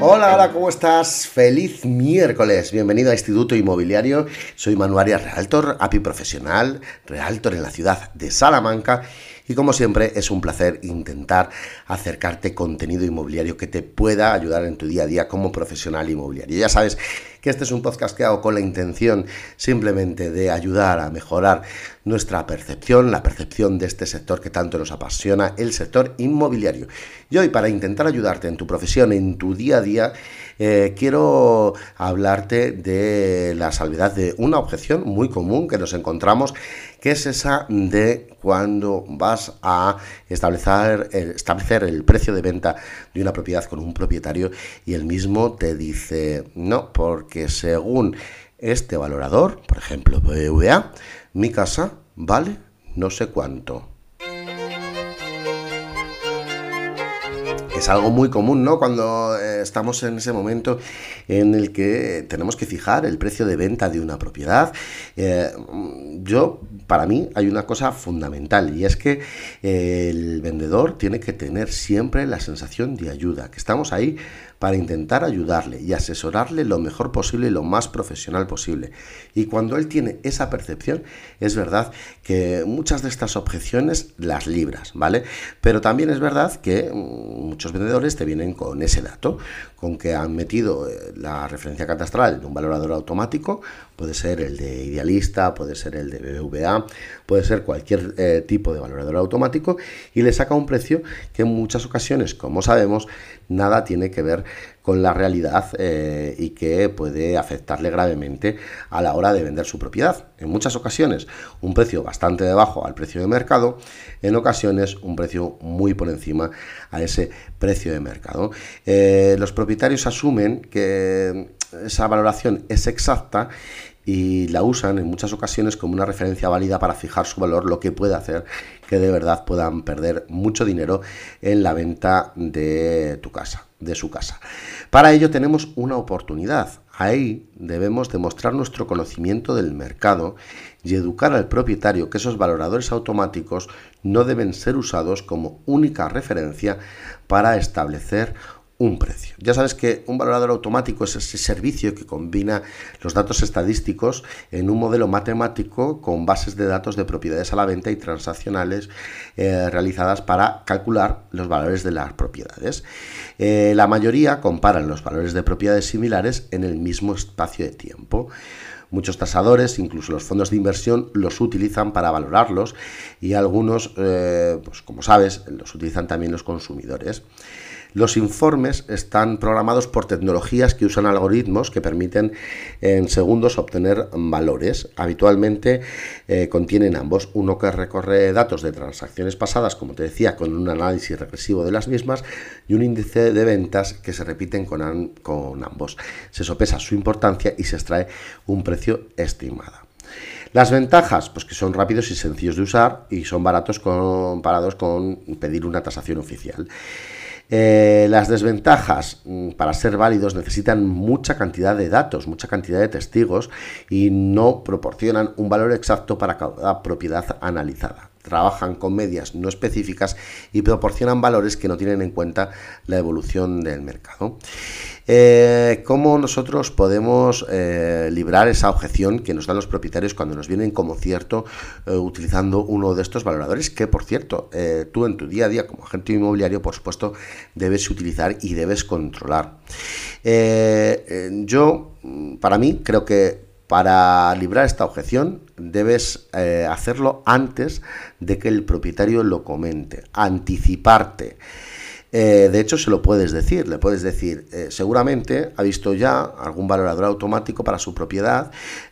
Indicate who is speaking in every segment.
Speaker 1: Hola, hola, ¿cómo estás? Feliz miércoles. Bienvenido a Instituto Inmobiliario. Soy Manuaria Realtor, API profesional, Realtor en la ciudad de Salamanca. Y como siempre, es un placer intentar acercarte contenido inmobiliario que te pueda ayudar en tu día a día como profesional inmobiliario. Ya sabes que este es un podcast que hago con la intención simplemente de ayudar a mejorar nuestra percepción, la percepción de este sector que tanto nos apasiona, el sector inmobiliario. Y hoy, para intentar ayudarte en tu profesión, en tu día a día, eh, quiero hablarte de la salvedad de una objeción muy común que nos encontramos, que es esa de cuando vas a establecer, establecer el precio de venta de una propiedad con un propietario y el mismo te dice no, porque según este valorador, por ejemplo BVA, mi casa vale no sé cuánto. Es algo muy común, ¿no? Cuando eh, estamos en ese momento en el que tenemos que fijar el precio de venta de una propiedad. Eh, yo, para mí, hay una cosa fundamental y es que eh, el vendedor tiene que tener siempre la sensación de ayuda, que estamos ahí para intentar ayudarle y asesorarle lo mejor posible y lo más profesional posible. Y cuando él tiene esa percepción, es verdad que muchas de estas objeciones las libras, ¿vale? Pero también es verdad que mm, muchos vendedores te vienen con ese dato, con que han metido eh, la referencia catastral de un valorador automático, puede ser el de Idealista, puede ser el de BBVA, puede ser cualquier eh, tipo de valorador automático y le saca un precio que en muchas ocasiones, como sabemos, nada tiene que ver con la realidad eh, y que puede afectarle gravemente a la hora de vender su propiedad. En muchas ocasiones un precio bastante debajo al precio de mercado, en ocasiones un precio muy por encima a ese precio de mercado. Eh, los propietarios asumen que esa valoración es exacta y la usan en muchas ocasiones como una referencia válida para fijar su valor, lo que puede hacer que de verdad puedan perder mucho dinero en la venta de tu casa, de su casa. Para ello tenemos una oportunidad. Ahí debemos demostrar nuestro conocimiento del mercado y educar al propietario que esos valoradores automáticos no deben ser usados como única referencia para establecer un precio. Ya sabes que un valorador automático es ese servicio que combina los datos estadísticos en un modelo matemático con bases de datos de propiedades a la venta y transaccionales eh, realizadas para calcular los valores de las propiedades. Eh, la mayoría comparan los valores de propiedades similares en el mismo espacio de tiempo. Muchos tasadores, incluso los fondos de inversión, los utilizan para valorarlos y algunos, eh, pues como sabes, los utilizan también los consumidores. Los informes están programados por tecnologías que usan algoritmos que permiten en segundos obtener valores. Habitualmente eh, contienen ambos, uno que recorre datos de transacciones pasadas, como te decía, con un análisis regresivo de las mismas, y un índice de ventas que se repiten con, ambos. Se sopesa su importancia y se extrae un precio estimado. Las ventajas, pues que son rápidos y sencillos de usar y son baratos comparados con pedir una tasación oficial. Eh, las desventajas, mm, para ser válidos, necesitan mucha cantidad de datos, mucha cantidad de testigos y no proporcionan un valor exacto para cada propiedad analizada. Trabajan con medias no específicas y proporcionan valores que no tienen en cuenta la evolución del mercado. Eh, ¿Cómo nosotros podemos eh, librar esa objeción que nos dan los propietarios cuando nos vienen como cierto eh, utilizando uno de estos valoradores? Que, por cierto, tú en tu día a día como agente inmobiliario, por supuesto, debes utilizar y debes controlar. yo, para mí, creo que para librar esta objeción debes hacerlo antes de que el propietario lo comente, anticiparte. Eh, de hecho, se lo puedes decir, le puedes decir, eh, seguramente ha visto ya algún valorador automático para su propiedad,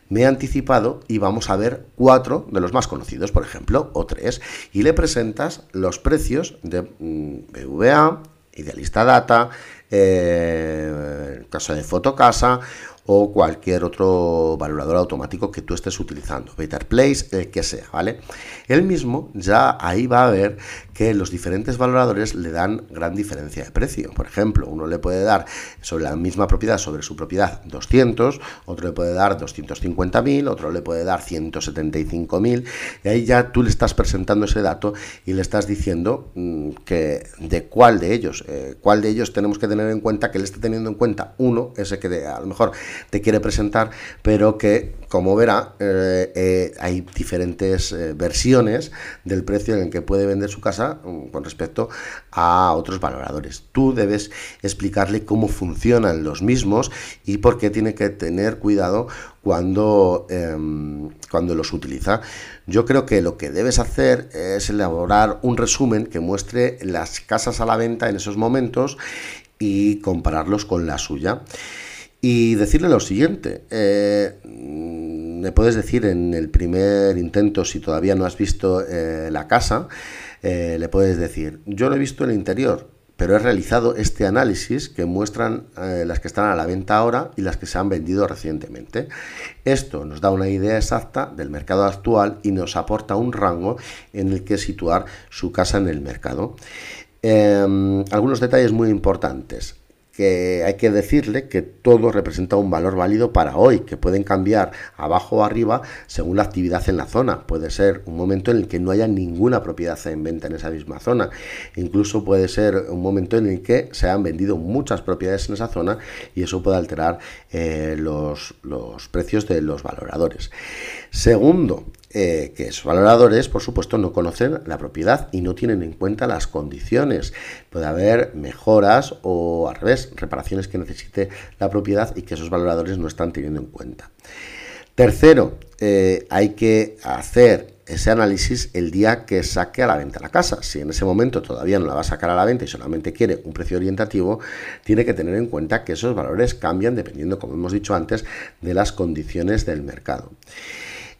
Speaker 1: me he anticipado y vamos a ver cuatro de los más conocidos, por ejemplo, o tres, y le presentas los precios de mm, BVA, Idealista Data, eh, caso de Fotocasa o cualquier otro valorador automático que tú estés utilizando, Better Place, el que sea, ¿vale? Él mismo ya ahí va a ver que los diferentes valoradores le dan gran diferencia de precio. Por ejemplo, uno le puede dar sobre la misma propiedad, sobre su propiedad, 200, otro le puede dar 250.000, otro le puede dar 175.000, y ahí ya tú le estás presentando ese dato y le estás diciendo mm, que de cuál de ellos, eh, cuál de ellos tenemos que tener en cuenta que él está teniendo en cuenta uno, ese que a lo mejor te quiere presentar, pero que, como verá, eh, eh, hay diferentes eh, versiones del precio en el que puede vender su casa mm, con respecto a otros valoradores. Tú debes explicarle cómo funcionan los mismos y por qué tiene que tener cuidado cuando, em, cuando los utiliza. Yo creo que lo que debes hacer es elaborar un resumen que muestre las casas a la venta en esos momentos y compararlos con la suya. Y decirle lo siguiente, eh, me puedes decir en el primer intento, si todavía no has visto eh, la casa, eh, le puedes decir, yo lo he visto el interior, pero he realizado este análisis que muestran eh, las que están a la venta ahora y las que se han vendido recientemente. Esto nos da una idea exacta del mercado actual y nos aporta un rango en el que situar su casa en el mercado. Em, algunos detalles muy importantes que hay que decirle que todo representa un valor válido para hoy, que pueden cambiar abajo o arriba según la actividad en la zona. Puede ser un momento en el que no haya ninguna propiedad en venta en esa misma zona. Incluso puede ser un momento en el que se han vendido muchas propiedades en esa zona y eso puede alterar eh, los, los precios de los valoradores. Segundo, eh, que esos valoradores, por supuesto, no conocen la propiedad y no tienen en cuenta las condiciones. Puede haber mejoras o al revés, reparaciones que necesite la propiedad y que esos valoradores no están teniendo en cuenta. Tercero, eh, hay que hacer ese análisis el día que saque a la venta la casa. Si en ese momento todavía no la va a sacar a la venta y solamente quiere un precio orientativo, tiene que tener en cuenta que esos valores cambian dependiendo, como hemos dicho antes, de las condiciones del mercado.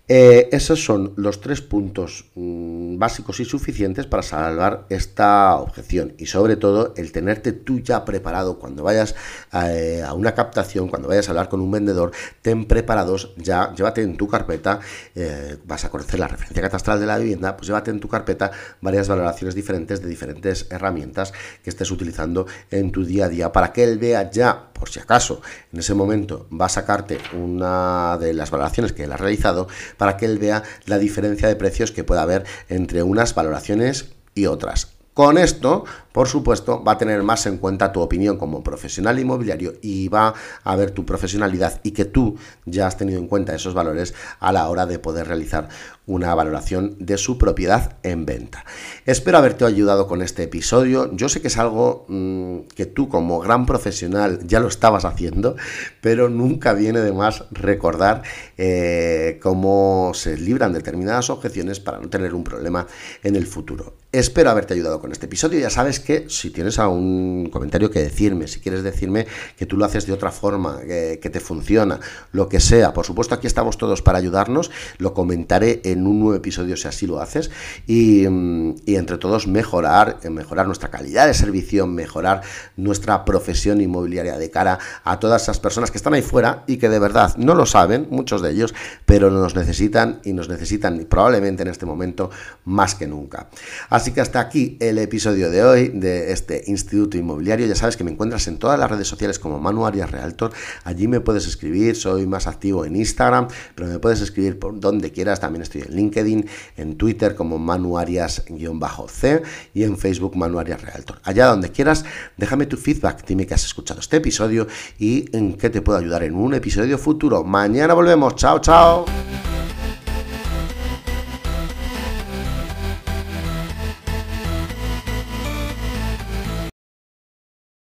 Speaker 1: Eh, esos son los tres puntos mm, básicos y suficientes para salvar esta objeción. Y sobre todo el tenerte tú ya preparado cuando vayas eh, a, una captación, cuando vayas a hablar con un vendedor, ten preparados ya, llévate en tu carpeta, eh, vas a conocer la referencia catastral de la vivienda, pues llévate en tu carpeta varias valoraciones diferentes de diferentes herramientas que estés utilizando en tu día a día. Para que él vea ya, por si acaso, en ese momento va a sacarte una de las valoraciones que él ha realizado, para que él vea la diferencia de precios que puede haber entre unas valoraciones y otras. Con esto, por supuesto, va a tener más en cuenta tu opinión como profesional inmobiliario y va a ver tu profesionalidad y que tú ya has tenido en cuenta esos valores a la hora de poder realizar una valoración de su propiedad en venta. Espero haberte ayudado con este episodio. Yo sé que es algo mm, que tú como gran profesional ya lo estabas haciendo, pero nunca viene de más recordar eh, cómo se libran determinadas objeciones para no tener un problema en el futuro. Espero haberte ayudado con este episodio. Ya sabes que si tienes algún comentario que decirme, si quieres decirme que tú lo haces de otra forma, que, te funciona, lo que sea, por supuesto aquí estamos todos para ayudarnos, lo comentaré en un nuevo episodio si así lo haces y, entre todos mejorar, eh, mejorar nuestra calidad de servicio, mejorar nuestra profesión inmobiliaria de cara a todas esas personas que están ahí fuera y que de verdad no lo saben, muchos de ellos, pero nos necesitan y nos necesitan probablemente en este momento más que nunca. Así que hasta aquí el episodio de hoy de este Instituto Inmobiliario. Ya sabes que me encuentras en todas las redes sociales como Manu Arias Realtor. Allí me puedes escribir, soy más activo en Instagram, pero me puedes escribir por donde quieras. También estoy en LinkedIn, en Twitter como Manu Arias-C y en Facebook Manu Arias Realtor. Allá donde quieras, déjame tu feedback, dime que has escuchado este episodio y en qué te puedo ayudar en un episodio futuro. Mañana volvemos. Chao, chao.